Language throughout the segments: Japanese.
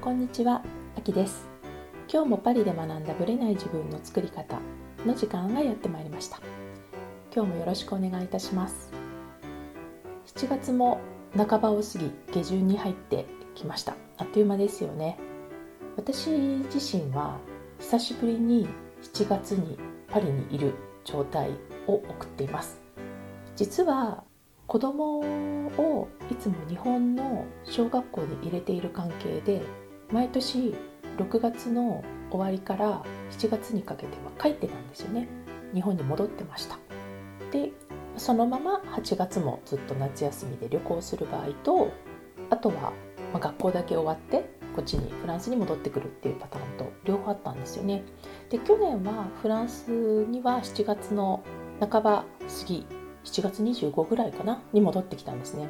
こんにちは、あきです。今日もパリで学んだブレない自分の作り方の時間がやってまいりました。今日もよろしくお願いいたします。7月も半ばを過ぎ下旬に入ってきました。あっという間ですよね。私自身は久しぶりに7月にパリにいる状態を送っています。実は子供をいつも日本の小学校に入れている関係で毎年6月の終わりから7月にかけては帰ってたんですよね。日本に戻ってました。でそのまま8月もずっと夏休みで旅行する場合とあとは学校だけ終わってこっちにフランスに戻ってくるっていうパターンと両方あったんですよね。で去年はフランスには7月の半ば過ぎ7月25ぐらいかなに戻ってきたんですね。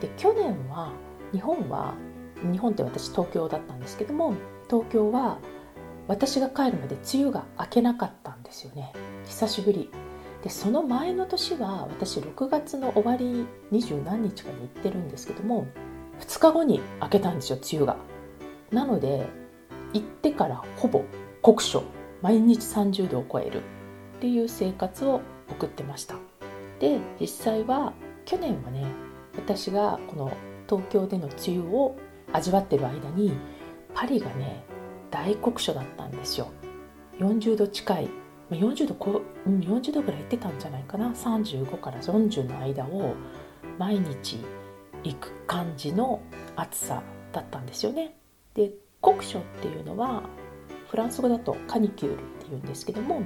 で去年は日本は日本って私東京だったんですけども東京は私が帰るまで梅雨が明けなかったんですよね。久しぶり。でその前の年は私6月の終わり二十何日かに行ってるんですけども2日後に明けたんですよ梅雨が。なので行ってからほぼ酷暑。毎日30度を超える。っていう生活を送ってました。で実際は去年はね私がこの東京での梅雨を味わってる間にパリがね大酷暑だったんですよ。40度近い。40度こ40度ぐらい行ってたんじゃないかな。35から40の間を毎日行く感じの暑さだったんですよね。で酷暑っていうのはフランス語だとカニキュールっていうんですけども、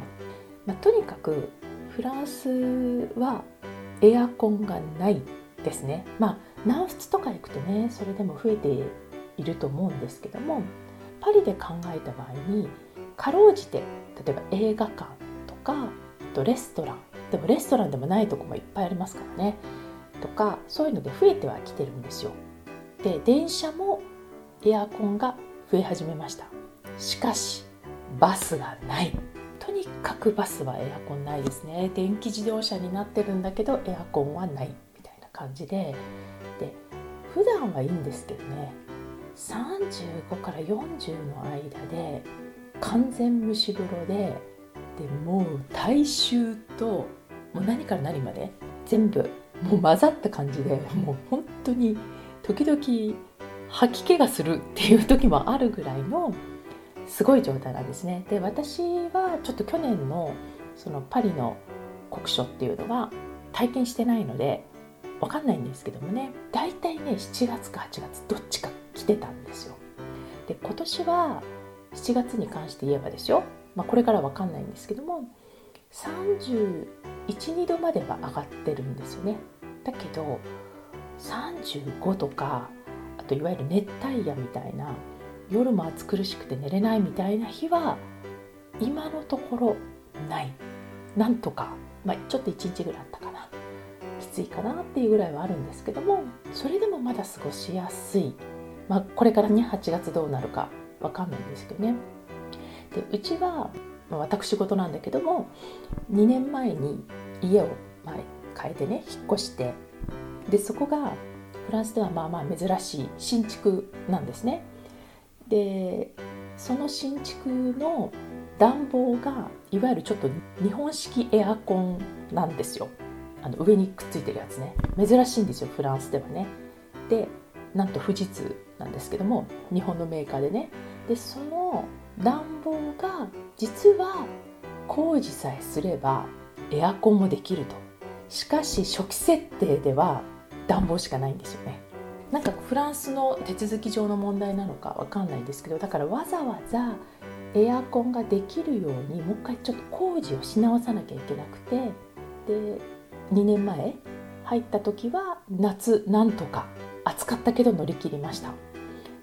まあ、とにかくフランスはエアコンがないですね。まあ南仏とか行くとねそれでも増えていると思うんですけどもパリで考えた場合にかろうじて例えば映画館とかあとレストランでもレストランでもないとこもいっぱいありますからねとかそういうので増えてはきてるんですよ。で電車もエアコンが増え始めました。しかしバスがない。とにかくバスはエアコンないですね。電気自動車になってるんだけどエアコンはない。みたいな感じで普段はいいんですけどね。35から40の間で完全蒸し風呂ででもう体臭ともう何から何まで全部もう混ざった感じでもう本当に時々吐き気がするっていう時もあるぐらいのすごい状態なんですね。で私はちょっと去年のそのパリの酷暑っていうのは体験してないので分かんないんですけどもね大体ね7月か8月どっちか来てたんですよ。で今年は7月に関して言えばですよ、まあ、これから分かんないんですけども312度までは上がってるんですよね。だけど35とかあといわゆる熱帯夜みたいな夜も暑苦しくて寝れないみたいな日は今のところないなんとか、まあ、ちょっと1日ぐらいあったかなついかなっていうぐらいはあるんですけどもそれでもまだ過ごしやすい、まあ、これからね8月どうなるか分かんないんですけどね。でうちは、まあ、私事なんだけども2年前に家を、ま、変えてね引っ越してでそこがフランスではまあまあ珍しい新築なんですね。でその新築の暖房がいわゆるちょっと日本式エアコンなんですよ。あの上にくっついてるやつね。珍しいんですよフランスではね。でなんと富士通なんですけども日本のメーカーでね。でその暖房が実は工事さえすればエアコンもできると。しかし初期設定では暖房しかないんですよね。なんかフランスの手続き上の問題なのかわかんないんですけどだからわざわざエアコンができるようにもう一回ちょっと工事をし直さなきゃいけなくてで2年前入った時は夏なんとか暑かったけど乗り切りました。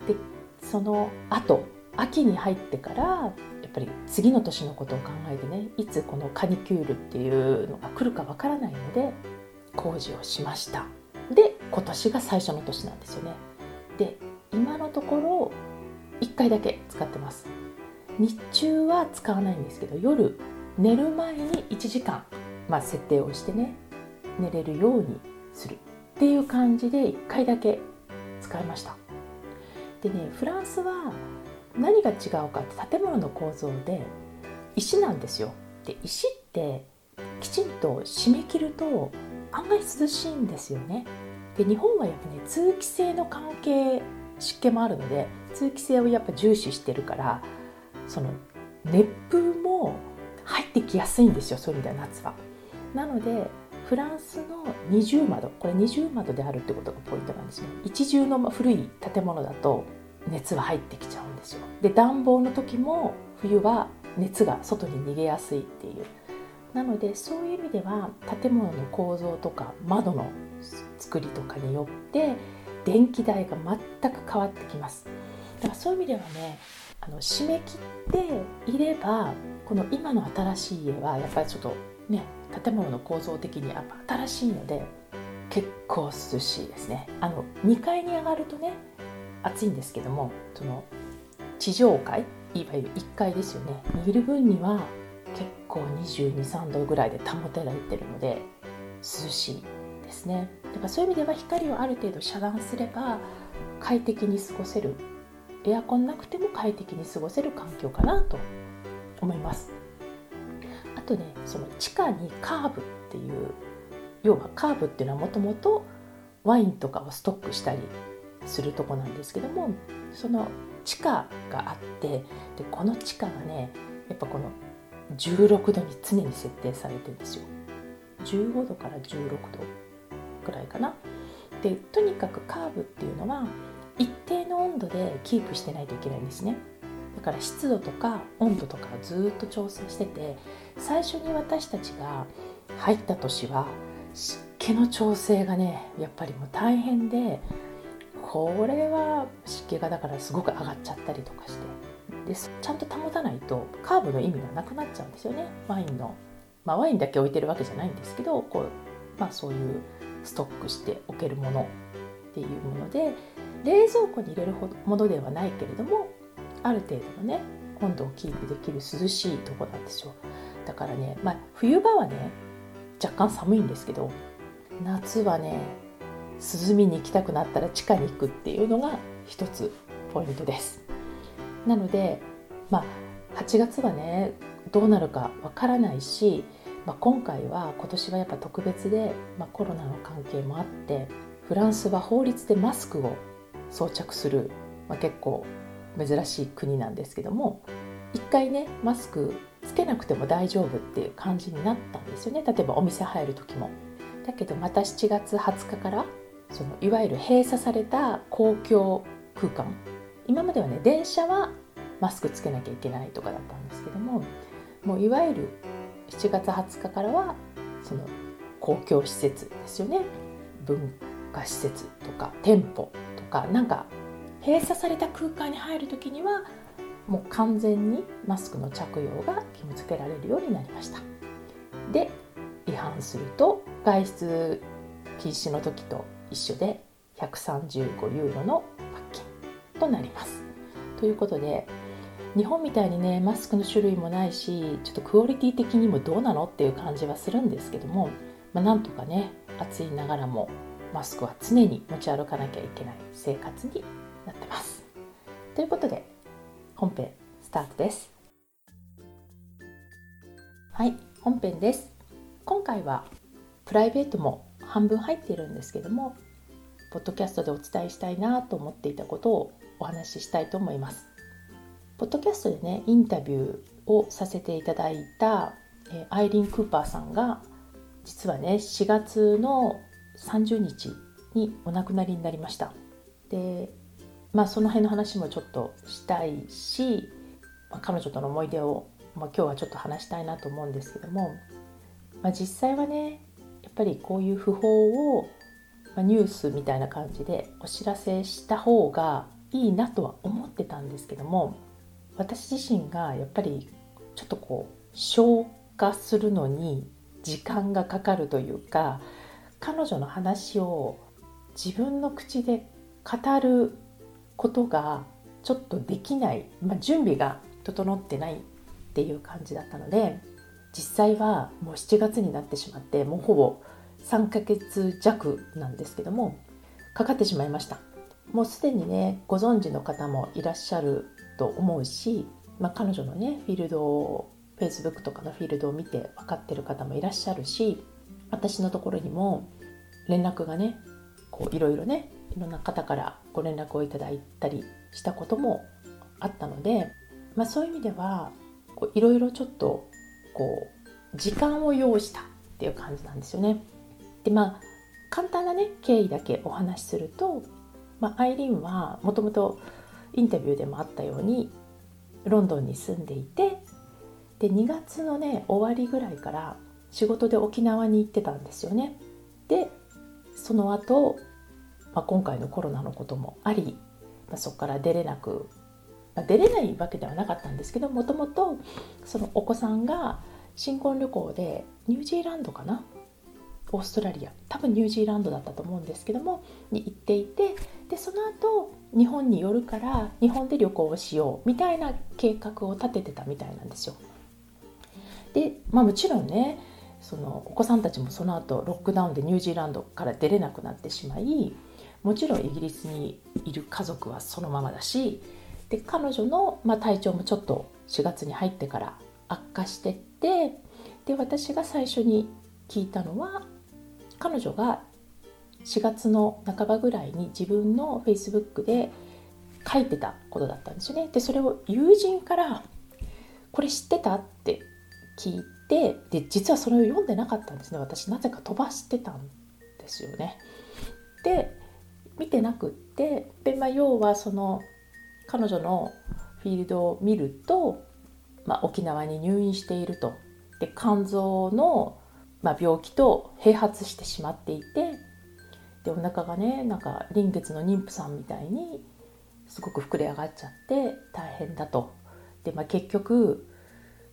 でその後秋に入ってからやっぱり次の年のことを考えてねいつこのカニキュールっていうのが来るかわからないので工事をしました。で今年が最初の年なんですよね。で今のところ1回だけ使ってます。日中は使わないんですけど夜寝る前に1時間、まあ、設定をしてね寝れるようにするっていう感じで1回だけ使いましたでねフランスは何が違うかって建物の構造で石なんですよ。で石ってきちんと締め切ると案外涼しいんですよね。で日本はやっぱね通気性の関係湿気もあるので通気性をやっぱ重視してるからその熱風も入ってきやすいんですよそういう意味では夏は。なのでフランスの二重窓これ二重窓であるってことがポイントなんですね。一重の古い建物だと熱は入ってきちゃうんですよ。で暖房の時も冬は熱が外に逃げやすいっていうなのでそういう意味では建物の構造とか窓の作りとかによって電気代が全く変わってきますだからそういう意味ではねあの締め切っていればこの今の新しい家はやっぱりちょっとね建物の構造的にやっぱ新しいので結構涼しいですね。あの2階に上がるとね暑いんですけどもその地上階いわゆる1階ですよね。にいる分には結構223度ぐらいで保てられてるので涼しいですね。だからそういう意味では光をある程度遮断すれば快適に過ごせる。エアコンなくても快適に過ごせる環境かなと思います。あとねその地下にカーブっていう要はカーブっていうのはもともとワインとかをストックしたりするとこなんですけどもその地下があってでこの地下がねやっぱこの16度に常に設定されてるんですよ。15度から16度くらいかな。でとにかくカーブっていうのは一定の温度でキープしてないといけないんですね。だから湿度とか温度とかずっと調整してて最初に私たちが入った年は湿気の調整がねやっぱりもう大変でこれは湿気がだからすごく上がっちゃったりとかしてでちゃんと保たないとカーブの意味がなくなっちゃうんですよね。ワインの、まあ、ワインだけ置いてるわけじゃないんですけどこう、まあ、そういうストックしておけるものっていうもので冷蔵庫に入れるものではないけれどもある程度のね温度をキープできる涼しいとこなんですよだからね、まあ、冬場はね若干寒いんですけど夏はね涼みに行きたくなったら地下に行くっていうのが一つポイントです。なので、まあ、8月はねどうなるかわからないし、まあ、今回は今年はやっぱ特別で、まあ、コロナの関係もあってフランスは法律でマスクを装着する、まあ、結構珍しい国なんですけども一回ねマスクつけなくても大丈夫っていう感じになったんですよね。例えばお店入る時も。だけどまた7月20日からそのいわゆる閉鎖された公共空間。今まではね電車はマスクつけなきゃいけないとかだったんですけどももういわゆる7月20日からはその公共施設ですよね。文化施設とか店舗とかなんか閉鎖された空間に入る時にはもう完全にマスクの着用が義務付けられるようになりましたで違反すると外出禁止の時と一緒で135ユーロの罰金となります。ということで日本みたいにねマスクの種類もないしちょっとクオリティ的にもどうなのっていう感じはするんですけども、まあ、なんとかね暑いながらもマスクは常に持ち歩かなきゃいけない生活になってます。ということで本編スタートです。はい本編です。今回はプライベートも半分入っているんですけどもポッドキャストでお伝えしたいなと思っていたことをお話ししたいと思います。ポッドキャストでねインタビューをさせていただいた、えアイリン・クーパーさんが実はね4月の30日にお亡くなりになりました。でまあその辺の話もちょっとしたいし、まあ、彼女との思い出を、まあ、今日はちょっと話したいなと思うんですけども、まあ、実際はねやっぱりこういう訃報をまあ、ニュースみたいな感じでお知らせした方がいいなとは思ってたんですけども私自身がやっぱりちょっとこう消化するのに時間がかかるというか彼女の話を自分の口で語ることがちょっとできない、まあ、準備が整ってないっていう感じだったので実際はもう7月になってしまってもうほぼ3ヶ月弱なんですけどもかかってしまいました。もうすでにねご存知の方もいらっしゃると思うし、まあ、彼女のねフィールドを Facebook とかのフィールドを見て分かってる方もいらっしゃるし私のところにも連絡がねこういろいろねいろんな方からご連絡をいただいたりしたこともあったので、まあ、そういう意味ではいろいろちょっとこう時間を要したっていう感じなんですよね。でまあ簡単なね経緯だけお話しすると、まあ、アイリーンはもともとインタビューでもあったようにロンドンに住んでいてで2月のね終わりぐらいから仕事で沖縄に行ってたんですよね。でその後、まあ、今回のコロナのこともあり、まあ、そこから出れなく、まあ、出れないわけではなかったんですけどもともとそのお子さんが新婚旅行でニュージーランドかな？オーストラリア多分ニュージーランドだったと思うんですけどもに行っていてでその後日本に寄るから日本で旅行をしようみたいな計画を立ててたみたいなんですよ。で、まあ、もちろんねそのお子さんたちもその後ロックダウンでニュージーランドから出れなくなってしまいもちろんイギリスにいる家族はそのままだしで彼女の、まあ、体調もちょっと4月に入ってから悪化してってで私が最初に聞いたのは彼女が4月の半ばぐらいに自分の Facebook で書いてたことだったんですよね。でそれを友人から「これ知ってた?」って聞いてで実はそれを読んでなかったんですね私なぜか飛ばしてたんですよね。で見てなくってで、まあ、要はその彼女のフィールドを見ると、まあ、沖縄に入院しているとで肝臓のまあ、病気と併発してしまっていてでお腹がねなんか臨月の妊婦さんみたいにすごく膨れ上がっちゃって大変だと。で、まあ、結局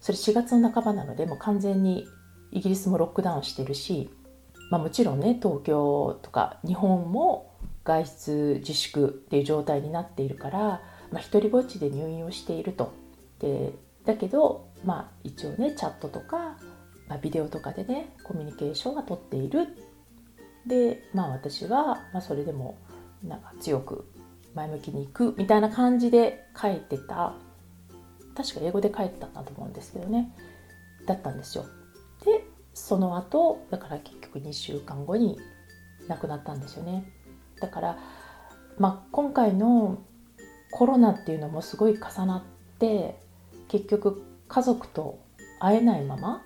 それ4月の半ばなのでもう完全にイギリスもロックダウンしてるし、まあ、もちろんね東京とか日本も外出自粛っていう状態になっているから、まあ、一人ぼっちで入院をしていると。でだけど、まあ、一応ねチャットとかまあ、ビデオとかでねコミュニケーションはとっているでまあ私は、まあ、それでもなんか強く前向きにいくみたいな感じで書いてた確か英語で書いてたんだと思うんですけどね。だったんですよ。でその後だから結局2週間後に亡くなったんですよね。だから、まあ、今回のコロナっていうのもすごい重なって結局家族と会えないまま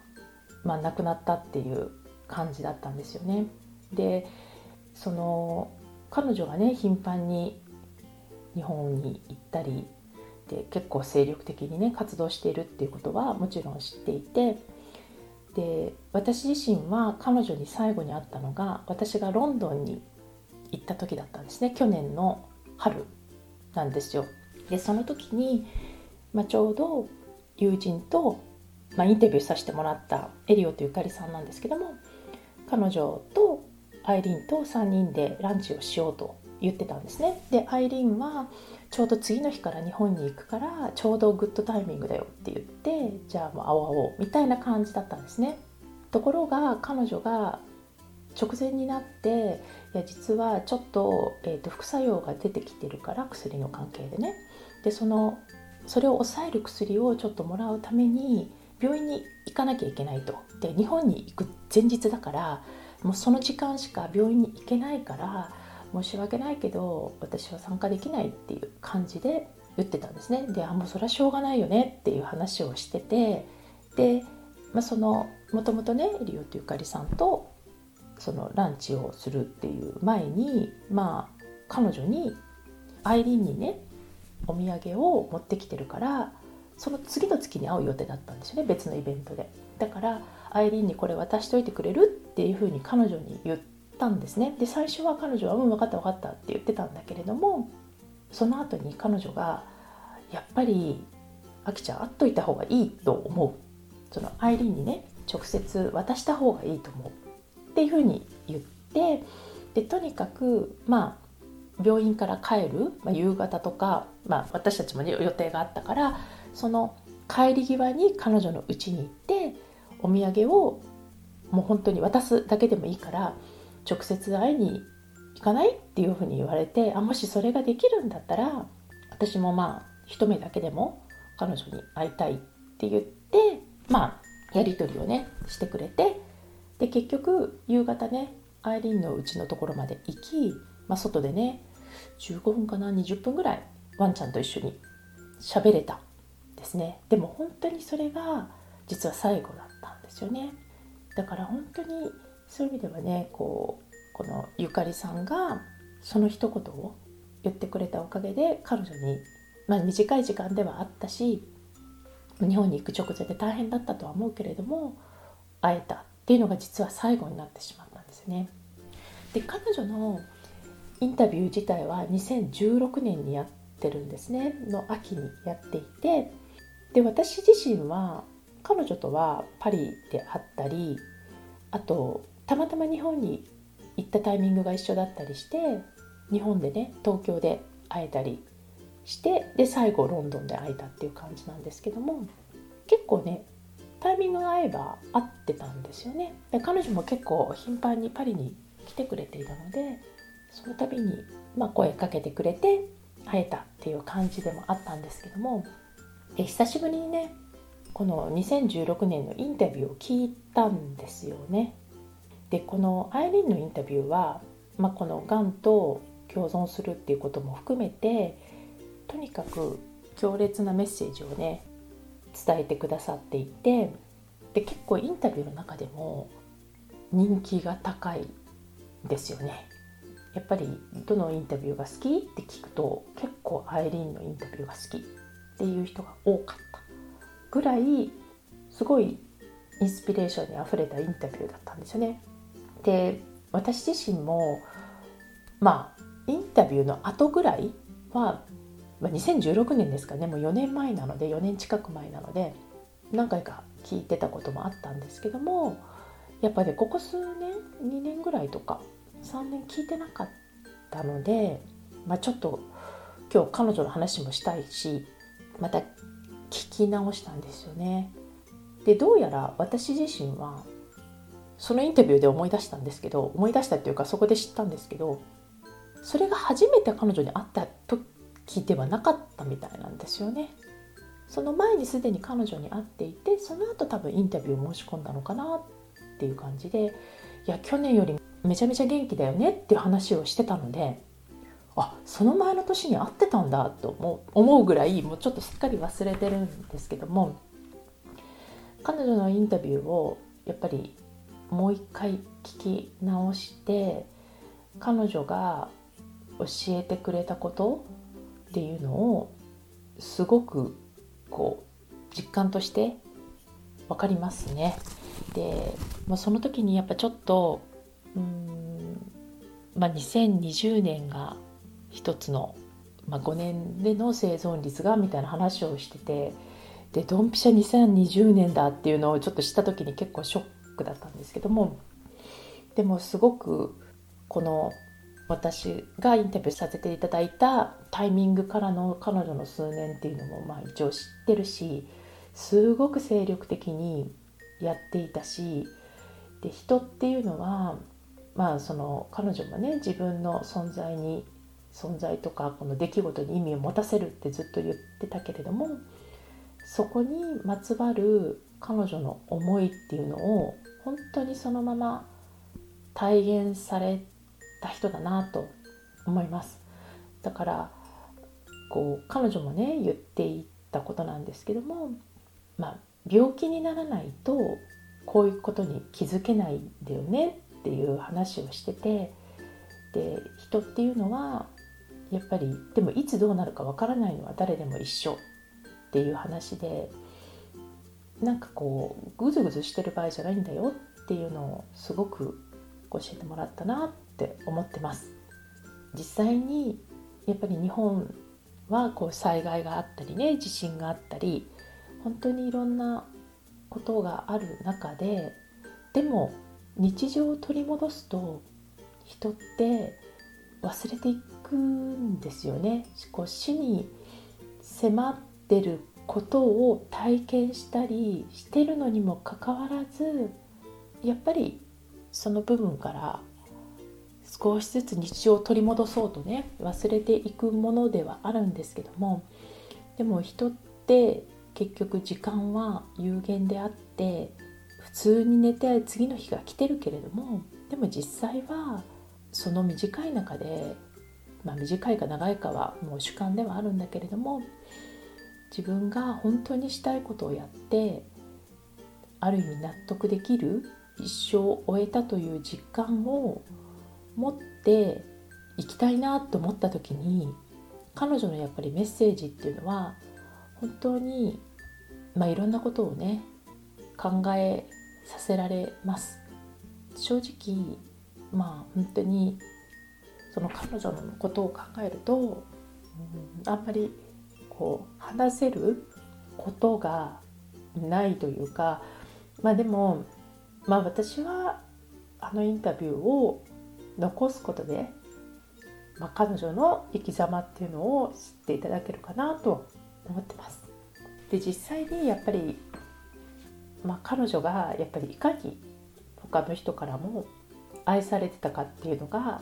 まあ、亡くなったっていう感じだったんですよね。でその彼女がね頻繁に日本に行ったりで結構精力的にね活動しているっていうことはもちろん知っていてで私自身は彼女に最後に会ったのが私がロンドンに行った時だったんですね去年の春なんですよ。でその時に、まあ、ちょうど友人とまあ、インタビューさせてもらったエリオとゆかりさんなんですけども彼女とアイリーンと3人でランチをしようと言ってたんですねでアイリーンはちょうど次の日から日本に行くからちょうどグッドタイミングだよって言ってじゃあもう会おうみたいな感じだったんですね。ところが彼女が直前になっていや実はちょっと,、えーと副作用が出てきてるから薬の関係でね。でそのそれを抑える薬をちょっともらうために病院に行かなきゃいけないと。で日本に行く前日だからもうその時間しか病院に行けないから申し訳ないけど私は参加できないっていう感じで言ってたんですね。であもうそれはしょうがないよね。っていう話をしててで、まあ、そのもともとねリオとゆかりさんとそのランチをするっていう前にまあ彼女にアイリーンにねお土産を持ってきてるからその次の月に会う予定だったんですよね別のイベントで。だからアイリーンにこれ渡しといてくれるっていうふうに彼女に言ったんですね。で最初は彼女は「うん分かった分かった」って言ってたんだけれどもその後に彼女がやっぱりあきちゃん会っといた方がいいと思う。そのアイリーンにね直接渡した方がいいと思うっていうふうに言ってでとにかくまあ病院から帰る、まあ、夕方とか、まあ、私たちも、ね、予定があったからその帰り際に彼女の家に行ってお土産をもう本当に渡すだけでもいいから直接会いに行かないっていうふうに言われてあもしそれができるんだったら私もまあ一目だけでも彼女に会いたいって言ってまあやり取りをねしてくれてで結局夕方ねアイリンのうちのところまで行き、まあ、外でね15分かな20分ぐらいワンちゃんと一緒に喋れたですね。でも本当にそれが実は最後だったんですよね。だから本当にそういう意味ではねこうこのゆかりさんがその一言を言ってくれたおかげで彼女に、まあ、短い時間ではあったし日本に行く直前で大変だったとは思うけれども会えたっていうのが実は最後になってしまったんですね。で彼女のインタビュー自体は2016年にやってるんですねの秋にやっていてで私自身は彼女とはパリであったりあとたまたま日本に行ったタイミングが一緒だったりして日本でね東京で会えたりしてで最後ロンドンで会えたっていう感じなんですけども結構ねタイミングが合えば会ってたんですよね。で彼女も結構頻繁にパリに来てくれていたのでその度に、まあ、声かけてくれて会えたっていう感じでもあったんですけどもで久しぶりにねこの2016年のインタビューを聞いたんですよね。でこのアイリーンのインタビューは、まあ、このがんと共存するっていうことも含めてとにかく強烈なメッセージをね伝えてくださっていてで結構インタビューの中でも人気が高いですよね。やっぱりどのインタビューが好きって聞くと結構アイリーンのインタビューが好きっていう人が多かったぐらいすごいインスピレーションにあふれたインタビューだったんですよね。で私自身もまあインタビューの後ぐらいは、まあ、2016年ですかねもう4年前なので4年近く前なので何回か聞いてたこともあったんですけどもやっぱりここ数年2年ぐらいとか3年聞いてなかったので、まあ、ちょっと今日彼女の話もしたいしまた聞き直したんですよね。でどうやら私自身はそのインタビューで思い出したんですけど思い出したっていうかそこで知ったんですけどそれが初めて彼女に会った時ではなかったみたいなんですよね。その前にすでに彼女に会っていてその後多分インタビューを申し込んだのかなっていう感じでいや去年よりめちゃめちゃ元気だよねっていう話をしてたのであその前の年に会ってたんだと思うぐらいもうちょっとすっかり忘れてるんですけども彼女のインタビューをやっぱりもう一回聞き直して彼女が教えてくれたことっていうのをすごくこう実感として分かりますね。で、まあ、その時にやっぱちょっとうん、まあ、2020年が一つの、まあ、5年での生存率がみたいな話をしててでドンピシャ2020年だっていうのをちょっと知った時に結構ショックだったんですけどもでもすごくこの私がインタビューさせていただいたタイミングからの彼女の数年っていうのもまあ一応知ってるしすごく精力的にやっていたしで人っていうのはまあその彼女もね自分の存在に存在とかこの出来事に意味を持たせるってずっと言ってたけれどもそこにまつわる彼女の思いっていうのを本当にそのまま体現された人だなと思います。だからこう彼女もね言っていたことなんですけども、まあ、病気にならないとこういうことに気づけないんだよねっていう話をしててで人っていうのはやっぱりでもいつどうなるかわからないのは誰でも一緒っていう話でなんかこうグズグズしてる場合じゃないんだよっていうのをすごく教えてもらったなって思ってます実際にやっぱり日本はこう災害があったりね地震があったり本当にいろんなことがある中ででも日常を取り戻すと人って忘れていくんですよね。こう死に迫ってることを体験したりしてるのにもかかわらずやっぱりその部分から少しずつ日常を取り戻そうとね忘れていくものではあるんですけどもでも人って結局時間は有限であって普通に寝て次の日が来てるけれどもでも実際はその短い中で、まあ、短いか長いかはもう主観ではあるんだけれども自分が本当にしたいことをやってある意味納得できる一生を終えたという実感を持っていきたいなと思った時に彼女のやっぱりメッセージっていうのは本当に、まあ、いろんなことをね考えさせられます。正直まあ本当にその彼女のことを考えると、うん、あんまりこう話せることがないというかまあでもまあ私はあのインタビューを残すことで、まあ、彼女の生き様っていうのを知っていただけるかなと思ってます。で実際にやっぱり、まあ、彼女がやっぱりいかに他の人からも愛されてたかっていうのが、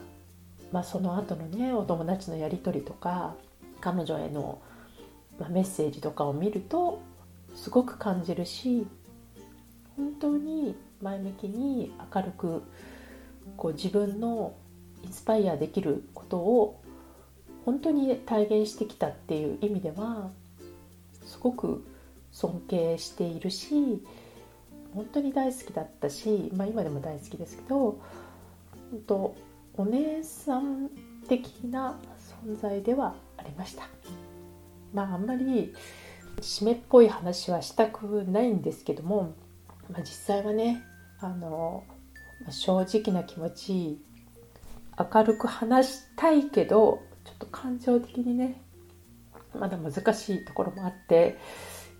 まあ、その後のねお友達のやり取りとか彼女への、まあ、メッセージとかを見るとすごく感じるし本当に前向きに明るくこう自分のインスパイアできることを本当に体現してきたっていう意味ではすごく尊敬しているし本当に大好きだったし、まあ、今でも大好きですけど本当お姉さん的な存在ではありました。まああんまり締めっぽい話はしたくないんですけども、まあ、実際はねあの正直な気持ち明るく話したいけどちょっと感情的にねまだ難しいところもあって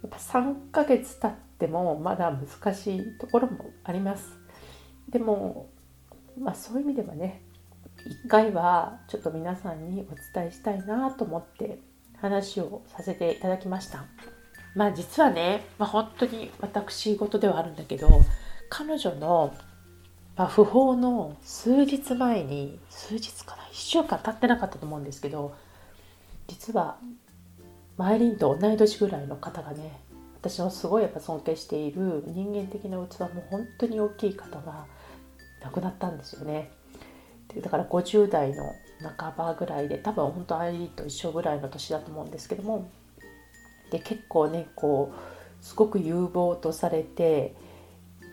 やっぱ3ヶ月経ってもまだ難しいところもあります。でもまあそういう意味ではね一回はちょっと皆さんにお伝えしたいなと思って話をさせていただきましたまあ実はね、まあ、本当に私事ではあるんだけど彼女の、まあ、訃報の数日前に数日かな1週間経ってなかったと思うんですけど実はマイリンと同い年ぐらいの方がね私のすごいやっぱ尊敬している人間的な器も本当に大きい方が亡くなったんですよね。だから50代の半ばぐらいで多分本当アイリーと一緒ぐらいの年だと思うんですけども。で結構ねこうすごく有望とされて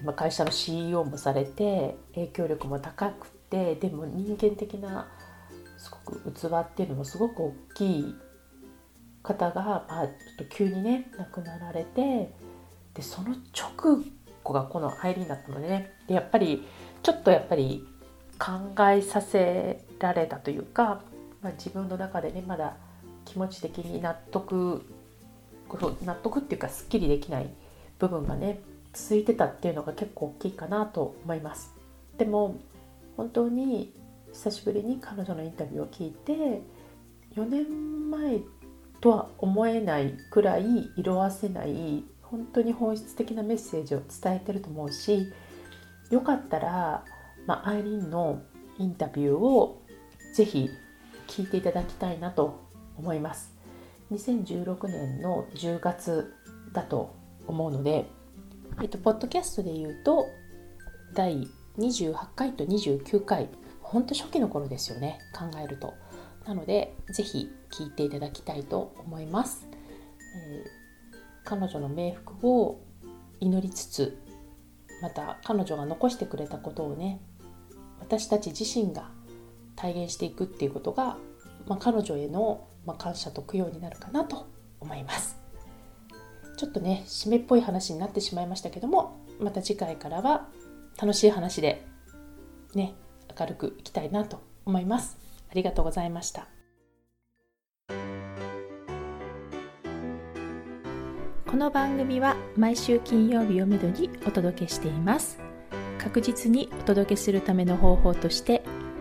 今会社の CEO もされて影響力も高くてでも人間的なすごく器っていうのもすごく大きい方が、まあ、ちょっと急にね亡くなられてでその直後がこのアイリーンだったのでね。でやっぱりちょっとやっぱり考えさせられたというか、まあ、自分の中でねまだ気持ち的に納得納得っていうかすっきりできない部分がね続いてたっていうのが結構大きいかなと思います。でも本当に久しぶりに彼女のインタビューを聞いて4年前とは思えないくらい色あせない本当に本質的なメッセージを伝えてると思うしよかったら、まあ、アイリーンのインタビューをぜひ聞いていただきたいなと思います。2016年の10月だと思うので、えっと、ポッドキャストで言うと第28回と29回ほんと初期の頃ですよね考えると。なのでぜひ聞いていただきたいと思います、えー、彼女の冥福を祈りつつまた彼女が残してくれたことをね私たち自身が体現していくっていうことが、まあ、彼女への、まあ、感謝と供養になるかなと思います。ちょっとね締めっぽい話になってしまいましたけどもまた次回からは楽しい話でね明るくいきたいなと思います。ありがとうございました。この番組は毎週金曜日をめどにお届けしています。確実にお届けするための方法として